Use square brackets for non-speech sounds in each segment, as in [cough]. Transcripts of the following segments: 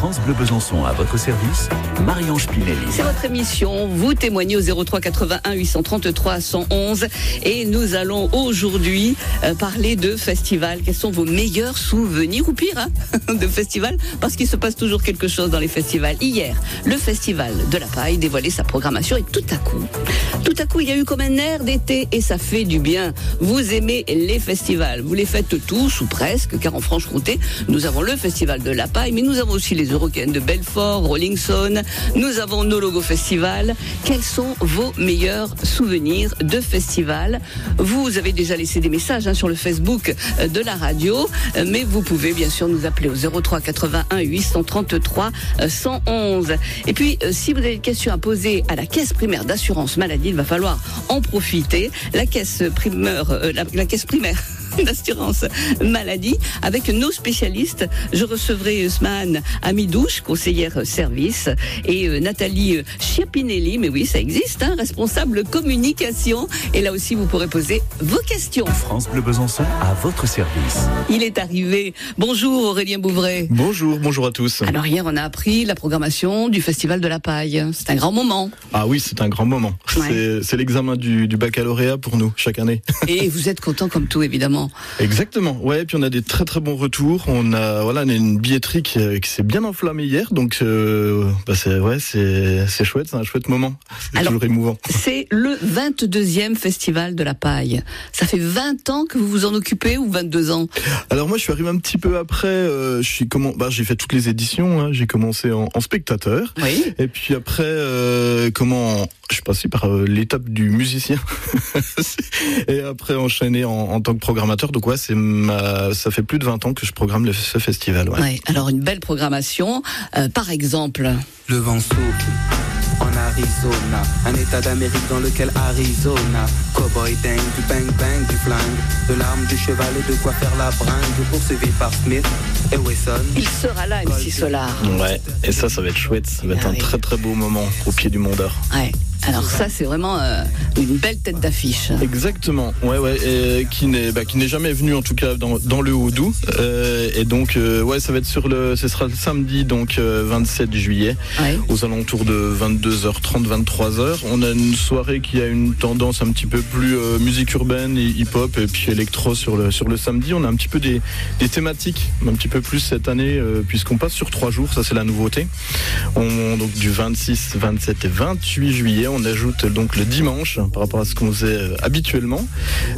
France Bleu Besançon à votre service, Marie-Ange Pinelli. C'est votre émission. Vous témoignez au 03 81 833 111 et nous allons aujourd'hui euh, parler de festival. Quels sont vos meilleurs souvenirs? Ou pire hein, [laughs] de festival? Parce qu'il se passe toujours quelque chose dans les festivals. Hier, le festival de la paille dévoilait sa programmation et tout à coup, tout à coup, il y a eu comme un air d'été et ça fait du bien. Vous aimez les festivals, vous les faites tous ou presque, car en Franche-Comté, nous avons le festival de la paille, mais nous avons aussi les Eurocaines de Belfort, Rolling Stone, nous avons nos logos festival. Quels sont vos meilleurs souvenirs de festival? Vous avez déjà laissé des messages hein, sur le Facebook euh, de la radio, euh, mais vous pouvez bien sûr nous appeler au 03 81 833 111. Et puis, euh, si vous avez une question à poser à la caisse primaire d'assurance maladie, il va falloir en profiter. La caisse primeur, la, la caisse primaire [laughs] d'assurance maladie avec nos spécialistes. Je recevrai Usman Amidouche, conseillère service, et euh, Nathalie Chiapinelli, mais oui, ça existe, hein, responsable communication. Et là aussi, vous pourrez poser vos questions. France Bleu Besançon à votre service. Il est arrivé. Bonjour Aurélien Bouvray. Bonjour, bonjour à tous. Alors hier, on a appris la programmation du Festival de la Paille. C'est un grand moment. Ah oui, c'est un grand moment. Ouais. C'est l'examen du, du baccalauréat pour nous, chaque année. Et vous êtes content comme tout, évidemment. Exactement. Ouais, et puis on a des très très bons retours. On a voilà, on a une billetterie qui, euh, qui s'est bien enflammée hier, donc euh, bah c'est ouais, c'est c'est chouette, c'est un chouette moment. C'est toujours émouvant. C'est le 22e Festival de la Paille. Ça fait 20 ans que vous vous en occupez ou 22 ans? Alors moi, je suis arrivé un petit peu après. euh, je suis comment Bah, j'ai fait toutes les éditions. hein. J'ai commencé en, en spectateur. Oui. Et puis après, euh, comment Je suis passé par l'étape du musicien [laughs] et après enchaîné en, en tant que programmateur. Donc ouais, c'est ma, ça fait plus de 20 ans que je programme le- ce festival. Ouais. Ouais, alors une belle programmation. Euh, par exemple, Le vent souffle en Arizona, un état d'Amérique dans lequel Arizona, cowboy dingue, du bang bang, du flingue, de l'arme, du cheval et de quoi faire la bringue, poursuivi par Smith et Wesson. il sera là, MC Solar. Ouais. Et ça, ça va être chouette. Ça va être Ah un oui. très très beau moment au pied du Mont d'Or. Ouais. Alors ça, c'est vraiment euh, une belle tête d'affiche. Exactement, ouais, ouais, et qui n'est, bah, qui n'est jamais venu en tout cas dans, dans le Haut-Doubs, Euh, et donc, euh, ouais, ça va être sur le, ce sera le samedi donc euh, 27 juillet, Ouais. aux alentours de 22h30, 23h. On a une soirée qui a une tendance un petit peu plus euh, musique urbaine et hip-hop et puis électro sur le sur le samedi. On a un petit peu des, des thématiques, un petit peu plus cette année euh, puisqu'on passe sur trois jours, ça c'est la nouveauté. On, donc du 26, 27 et 28 juillet, on ajoute donc le dimanche par rapport à ce qu'on faisait euh, habituellement.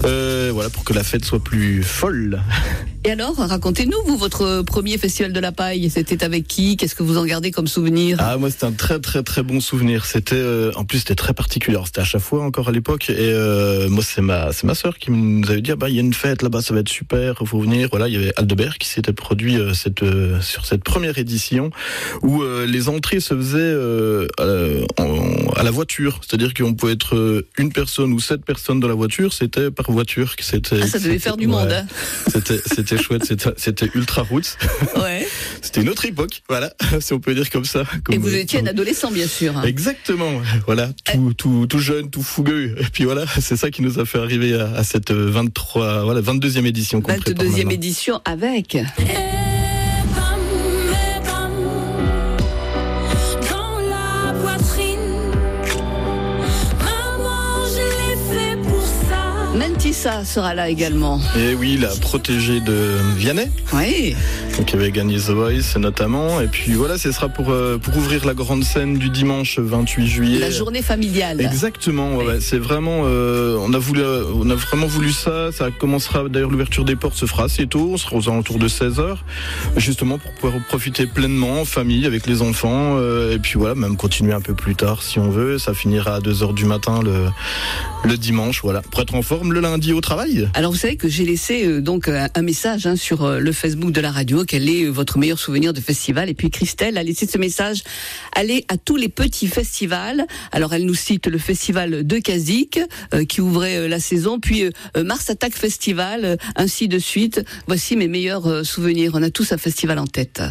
Euh, voilà pour que la fête soit plus folle. [laughs] Et alors, racontez-nous, vous, votre premier festival de la paille, c'était avec qui? Qu'est-ce que vous en gardez comme souvenir? Ah moi c'était un très très très bon souvenir. C'était euh, en plus c'était très particulier. C'était à chaque fois encore à l'époque et euh, moi c'est ma c'est ma sœur qui nous avait dit ah, bah il y a une fête là-bas ça va être super faut venir. Voilà il y avait Aldebert qui s'était produit euh, cette sur cette première édition où les entrées se faisaient en- à la voiture. C'est-à-dire qu'on pouvait être une personne ou sept personnes dans la voiture. C'était par voiture c'était. Ah, ça devait faire du Ouais. monde. Hein C'était c'était chouette. C'était c'était ultra roots. ouais. [laughs] C'était une autre époque. Voilà [laughs] si on peut dire comme ça. Et vous étiez un adolescent, bien sûr. Exactement, voilà, tout, tout, tout jeune, tout fougueux. Et puis voilà, [laughs] c'est ça qui nous a fait arriver à, à cette 23, voilà, 22e édition qu'on prépare 22e maintenant. édition avec. Ça. Mentissa sera là également. Et oui, la protégée de Vianney, Oui. qui avait gagné The Voice notamment. Et puis voilà, ce sera pour, euh, pour ouvrir la grande scène du dimanche 28 juillet. La journée familiale. Exactement, ouais, c'est vraiment, euh, on a voulu, on a vraiment voulu ça. Ça commencera d'ailleurs l'ouverture des portes se fera assez tôt, on sera aux alentours de 16 h justement pour pouvoir profiter pleinement en famille avec les enfants, euh, et puis voilà, même continuer un peu plus tard si on veut. Ça finira à 2 h du matin le le dimanche, voilà, pour être en forme le lundi au travail. Alors vous savez que j'ai laissé euh, donc un, un message hein, sur euh, le Facebook de la radio. Quel est euh, votre meilleur souvenir de festival Et puis Christelle a laissé ce message. Allez à tous les petits festivals. Alors elle nous cite le festival de Kazik euh, qui ouvrait euh, la saison, puis euh, euh, Mars Attack Festival, euh, ainsi de suite. Voici mes meilleurs euh, souvenirs. On a tous un festival en tête.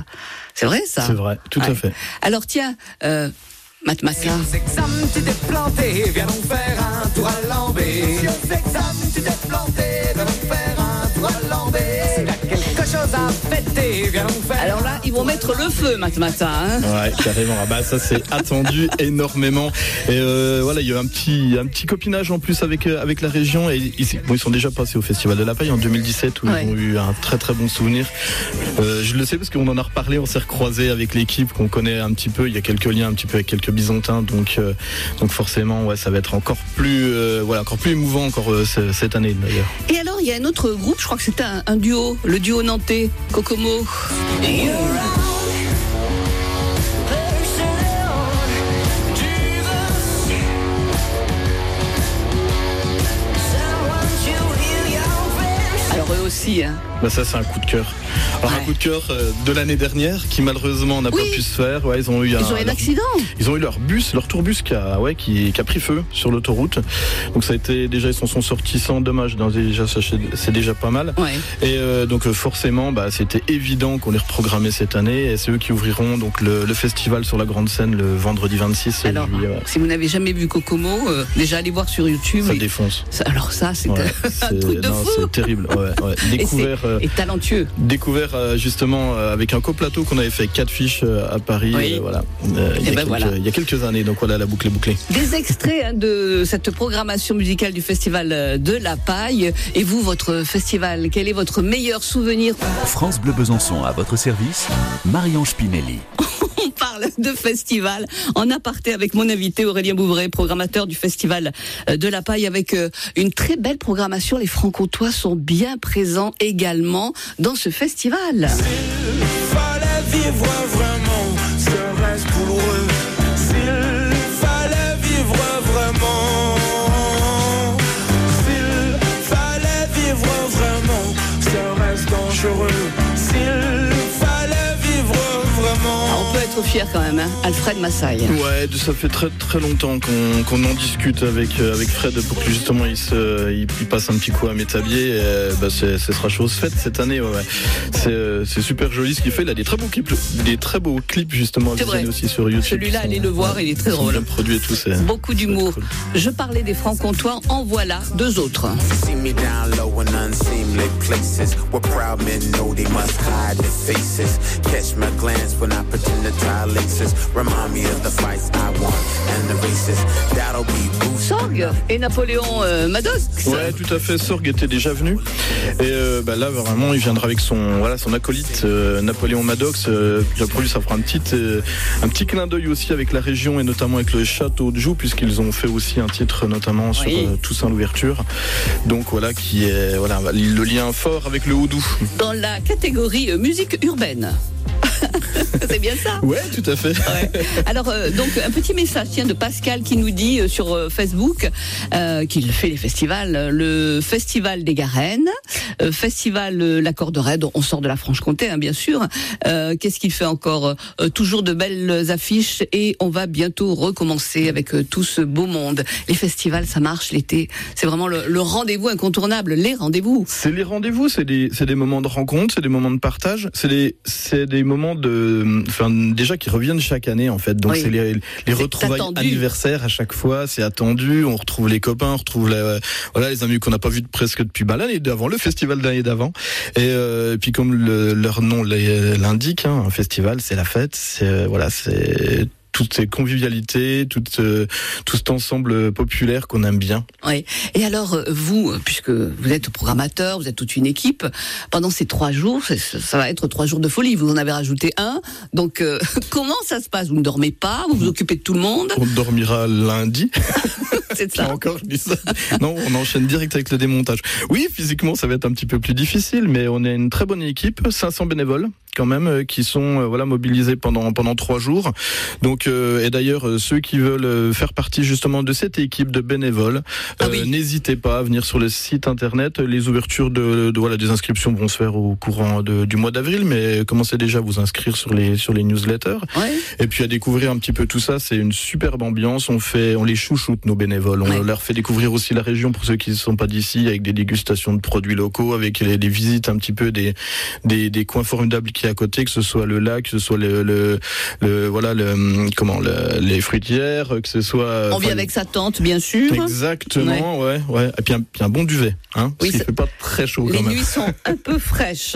C'est vrai ça? C'est vrai, tout à fait. Alors tiens, euh, Matmassa. Tu t'es planté, viens donc faire un tour à l'embé. Si aux examens tu t'es planté, Alors là, ils vont mettre le feu mat- matin. hein. Ouais, carrément. Ah bah ça c'est attendu [laughs] énormément. Et euh, voilà, il y a eu un petit un petit copinage en plus avec euh, avec la région et ils, bon, ils sont déjà passés au Festival de la Paille en 2017 où Ouais. ils ont eu un très très bon souvenir. Euh, je le sais parce qu'on en a reparlé, on s'est recroisé avec l'équipe qu'on connaît un petit peu. Il y a quelques liens un petit peu avec quelques Byzantins, donc euh, donc forcément ouais, ça va être encore plus voilà encore plus émouvant encore ce- cette année d'ailleurs. Et alors, il y a un autre groupe, je crois que c'était un, un duo, le duo nantais, Kokomo. Alors eux aussi, hein. Bah ça c'est un coup de cœur. Alors un coup de cœur euh, de l'année dernière qui malheureusement n'a Oui. pas pu se faire. Ouais, ils ont eu ils un, ont eu leur- accident. Ils ont eu leur bus, leur tourbus qui a, ouais, qui, qui a pris feu sur l'autoroute. Donc ça a été déjà ils s'en sont sortis sans dommage. Donc déjà c'est- déjà pas mal. Ouais. Et euh, donc euh, forcément, bah, c'était évident qu'on les reprogrammait cette année. Et c'est eux qui ouvriront donc le, le festival sur la grande scène le vendredi 26 Alors, juillet. ouais. si vous n'avez jamais vu Kokomo, euh, déjà allez voir sur YouTube. Ça Et- défonce. alors ça, c'est [laughs] un c'est- truc de non, fou. C'est terrible. Découvert. Euh, Et talentueux. Découvert euh, justement euh, avec un coplateau qu'on avait fait Catfish euh, à Paris, Oui. euh, voilà, Euh, il, y Eh a ben quelques, voilà. il y a quelques années. Donc voilà, la boucle est bouclée. Des extraits hein, de cette programmation musicale du festival de la paille. Et vous, votre festival, quel est votre meilleur souvenir? France Bleu Besançon à votre service, Marion Spinelli. [laughs] On parle de festival en aparté avec mon invité Aurélien Bouvray, programmateur du festival euh, de la paille avec euh, une très belle programmation. Les franc-comtois sont bien présents également dans ce festival. Être fier quand même, hein. Alfred Massaille. Ouais, ça fait très très longtemps qu'on qu'on en discute avec euh, avec Fred pour que justement il se il, il passe un petit coup à Métabier. Euh, bah, c'est- ce sera chose faite cette année. Ouais, ouais. C'est euh, c'est super joli ce qu'il fait. Il a des très beaux clips, des très beaux clips justement à vrai. aussi sur YouTube. Celui-là, allez le voir, il est très drôle. Bien produit et tout. c'est- Beaucoup d'humour. cool. Je parlais des francs-comtois, en voilà deux autres. See me down low in unseemly places where proud men know they must hide their faces. Catch my glance when I pretend to tie laces. Remind me of the fights I won and the races. That'll be boost. Sorg et Napoléon euh, Maddox. Ouais, tout à fait. Sorg était déjà venu. Et euh, bah là, vraiment, il viendra avec son, voilà, son acolyte euh, Napoléon Maddox. Euh, puis après lui, ça fera un petit, euh, un petit clin d'œil aussi avec la région et notamment avec le château de Joux, puisqu'ils ont fait aussi un titre, notamment sur Oui. euh, Toussaint l'ouverture. Donc voilà, qui est voilà le lien fort avec le Houdou. dans la catégorie musique urbaine. [laughs] C'est bien ça Ouais, tout à fait. Ouais. Alors, euh, donc, un petit message tiens, de Pascal qui nous dit euh, sur euh, Facebook euh, qu'il fait les festivals. euh, Le Festival des Garennes, euh, Festival euh, La Corderaide, on sort de la Franche-Comté, hein, bien sûr. Euh, Qu'est-ce qu'il fait encore Euh, Toujours de belles affiches et on va bientôt recommencer avec euh, tout ce beau monde. Les festivals, ça marche l'été. C'est vraiment le, le rendez-vous incontournable, les rendez-vous. C'est les rendez-vous, c'est des, c'est des moments de rencontre, c'est des moments de partage, c'est des, c'est des moments de, enfin, déjà qui reviennent chaque année en fait. Donc Oui. c'est les, retrouvailles attendu. anniversaires à chaque fois, c'est attendu. On retrouve les copains, on retrouve la- voilà les amis qu'on n'a pas vus presque depuis bah, l'année d'avant, le festival de l'année d'avant. Et euh, puis comme le- leur nom l'indique, hein, un festival, c'est la fête, c'est euh, voilà, c'est toutes ces convivialités, tout, euh, tout cet ensemble populaire qu'on aime bien. Oui. Et alors, euh, vous, euh, puisque vous êtes programmateur, vous êtes toute une équipe, pendant ces trois jours, ça va être trois jours de folie. Vous en avez rajouté un. Donc, euh, [laughs] comment ça se passe? Vous ne dormez pas? Vous vous occupez de tout le monde? On dormira lundi. [laughs] C'est ça. encore, je dis ça. Non, on enchaîne direct avec le démontage. Oui, physiquement, ça va être un petit peu plus difficile, mais on est une très bonne équipe, 500 bénévoles quand même, euh, qui sont euh, voilà mobilisés pendant pendant trois jours. Donc, euh, et d'ailleurs, ceux qui veulent faire partie justement de cette équipe de bénévoles, Ah euh, oui. n'hésitez pas à venir sur le site internet. Les ouvertures de, de- voilà des inscriptions vont se faire au courant de- du mois d'avril, mais commencez déjà à vous inscrire sur les sur les newsletters. Ouais. Et puis à découvrir un petit peu tout ça, c'est une superbe ambiance. On fait, on les chouchoute nos bénévoles. On Ouais. leur fait découvrir aussi la région pour ceux qui ne sont pas d'ici, avec des dégustations de produits locaux, avec les, des visites un petit peu des, des, des coins formidables qui est à côté, que ce soit le lac, que ce soit le, le, le- voilà le comment le- les fruitières, que ce soit. On vit avec sa tante, bien sûr. Exactement, ouais, ouais. Et puis un, puis un bon duvet, hein, parce Oui, qu'il ça- fait pas très chaud Les quand même. nuits sont un peu fraîches.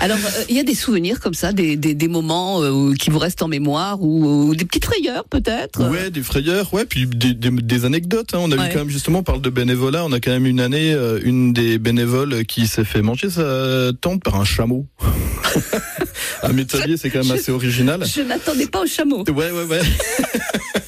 Alors, euh, il y a des souvenirs comme ça, des, des, des moments euh, qui vous restent en mémoire ou, ou des petites frayeurs peut-être Ouais, des frayeurs, ouais, puis des, des, des anecdotes. hein. On a Ouais. eu quand même justement, on parle de bénévolat, on a quand même une année, euh, une des bénévoles qui s'est fait manger sa tante par un chameau. [laughs] [laughs] à Métabier, c'est quand même assez original. Je n'attendais pas au chameau. Ouais, ouais, ouais. [laughs]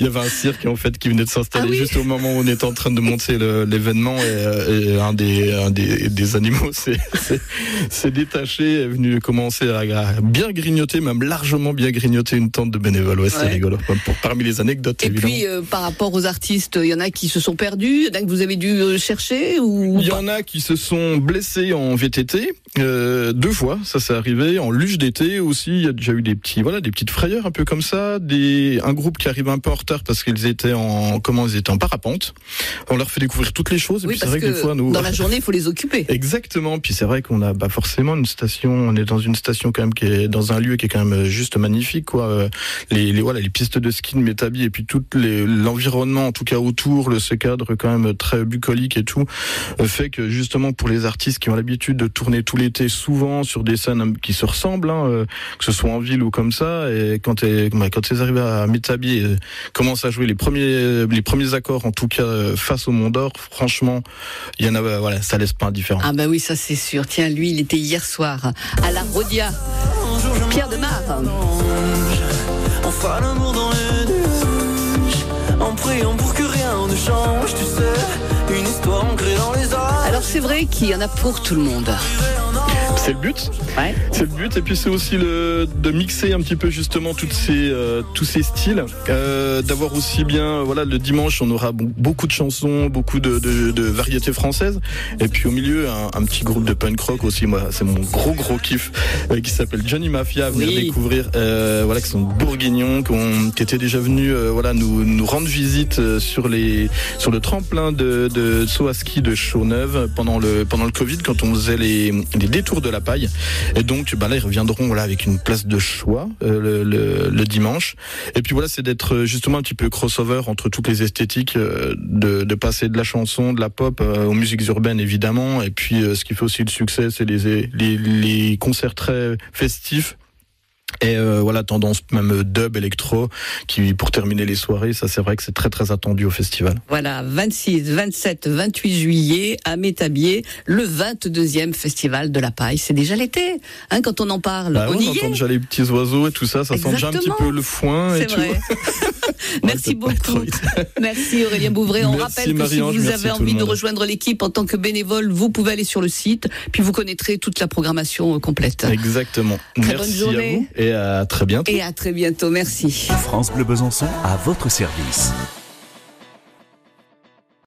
Il y avait un cirque en fait qui venait de s'installer Ah oui juste au moment où on était en train de monter l'événement et, euh, et un des un des, des animaux s'est détaché, est venu commencer à, à bien grignoter, même largement bien grignoter une tente de bénévoles. Ouais, c'est Ouais. rigolo. Pour, parmi les anecdotes, Et évidemment. puis, euh, par rapport aux artistes, il y en a qui se sont perdus, il y en a que vous avez dû euh, chercher ou Il y en a qui se sont blessés en VTT euh, deux fois, ça s'est arrivé en luge d'été aussi. Il y a déjà eu des petits, voilà, des petites frayeurs un peu comme ça. Des un groupe qui arrive un peu en retard parce qu'ils étaient en comment ils étaient en parapente. On leur fait découvrir toutes les choses. Oui, c'est vrai que, des fois nous. dans la journée, il faut les occuper. [laughs] Exactement. Puis c'est vrai qu'on a bah, forcément une station. On est dans une station quand même qui est dans un lieu qui est quand même euh, juste magnifique, quoi. Euh, Les, les voilà les pistes de ski de Métabi et puis tout l'environnement en tout cas autour, le ce cadre quand même très bucolique et tout euh, fait que justement pour les artistes qui ont l'habitude de tourner tout l'été souvent sur des scènes qui se ressemblent, hein, que ce soit en ville ou comme ça, et quand bah, quand ils arrivent à Métabi et commencent à jouer les premiers les premiers accords en tout cas euh, face au Mont d'Or, franchement, il y en a euh, voilà ça laisse pas indifférent. Ah bah oui, ça c'est sûr. Tiens, lui, il était hier soir à la Rodia. Pierre Demar. On fera l'amour dans les nuages En priant pour que rien ne change Tu sais, une histoire ancrée dans les âges Alors c'est vrai qu'il y en a pour tout le monde. C'est le but. Ouais. C'est le but et puis c'est aussi le de mixer un petit peu justement toutes ces euh, tous ces styles, euh, d'avoir aussi bien euh, voilà le dimanche on aura beaucoup de chansons, beaucoup de, de, de variétés françaises et puis au milieu un, un petit groupe de punk rock aussi moi c'est mon gros gros kiff euh, qui s'appelle Johnny Mafia venir Oui. découvrir euh, voilà qui sont bourguignons qui, ont, qui étaient déjà venus euh, voilà nous nous rendre visite sur les sur le tremplin de de saut à ski de Chaux-Neuve pendant le pendant le Covid quand on faisait les les détours de la paille. Et donc bah là ils reviendront voilà avec une place de choix euh, le, le, le dimanche. Et puis voilà c'est d'être euh, justement un petit peu crossover entre toutes les esthétiques euh, de, de passer de la chanson de la pop euh, aux musiques urbaines évidemment. Et puis euh, ce qui fait aussi le succès c'est les, les les concerts très festifs et euh, voilà tendance même dub électro qui pour terminer les soirées ça c'est vrai que c'est très très attendu au festival Voilà, 26, 27, 28 juillet à Métabier, le 22e festival de la paille. C'est déjà l'été, hein, quand on en parle. Bah on ouais, y j'entends est. déjà les petits oiseaux et tout ça ça sent déjà un petit peu le foin et C'est vrai. [laughs] [laughs] Merci beaucoup. [laughs] Merci Aurélien Bouvray. On Merci rappelle que si vous avez envie de rejoindre l'équipe en tant que bénévole, vous pouvez aller sur le site, puis vous connaîtrez toute la programmation euh, complète. Exactement. Très Merci bonne journée. à vous et à très bientôt. Et à très bientôt. Merci. France Bleu Besançon à votre service.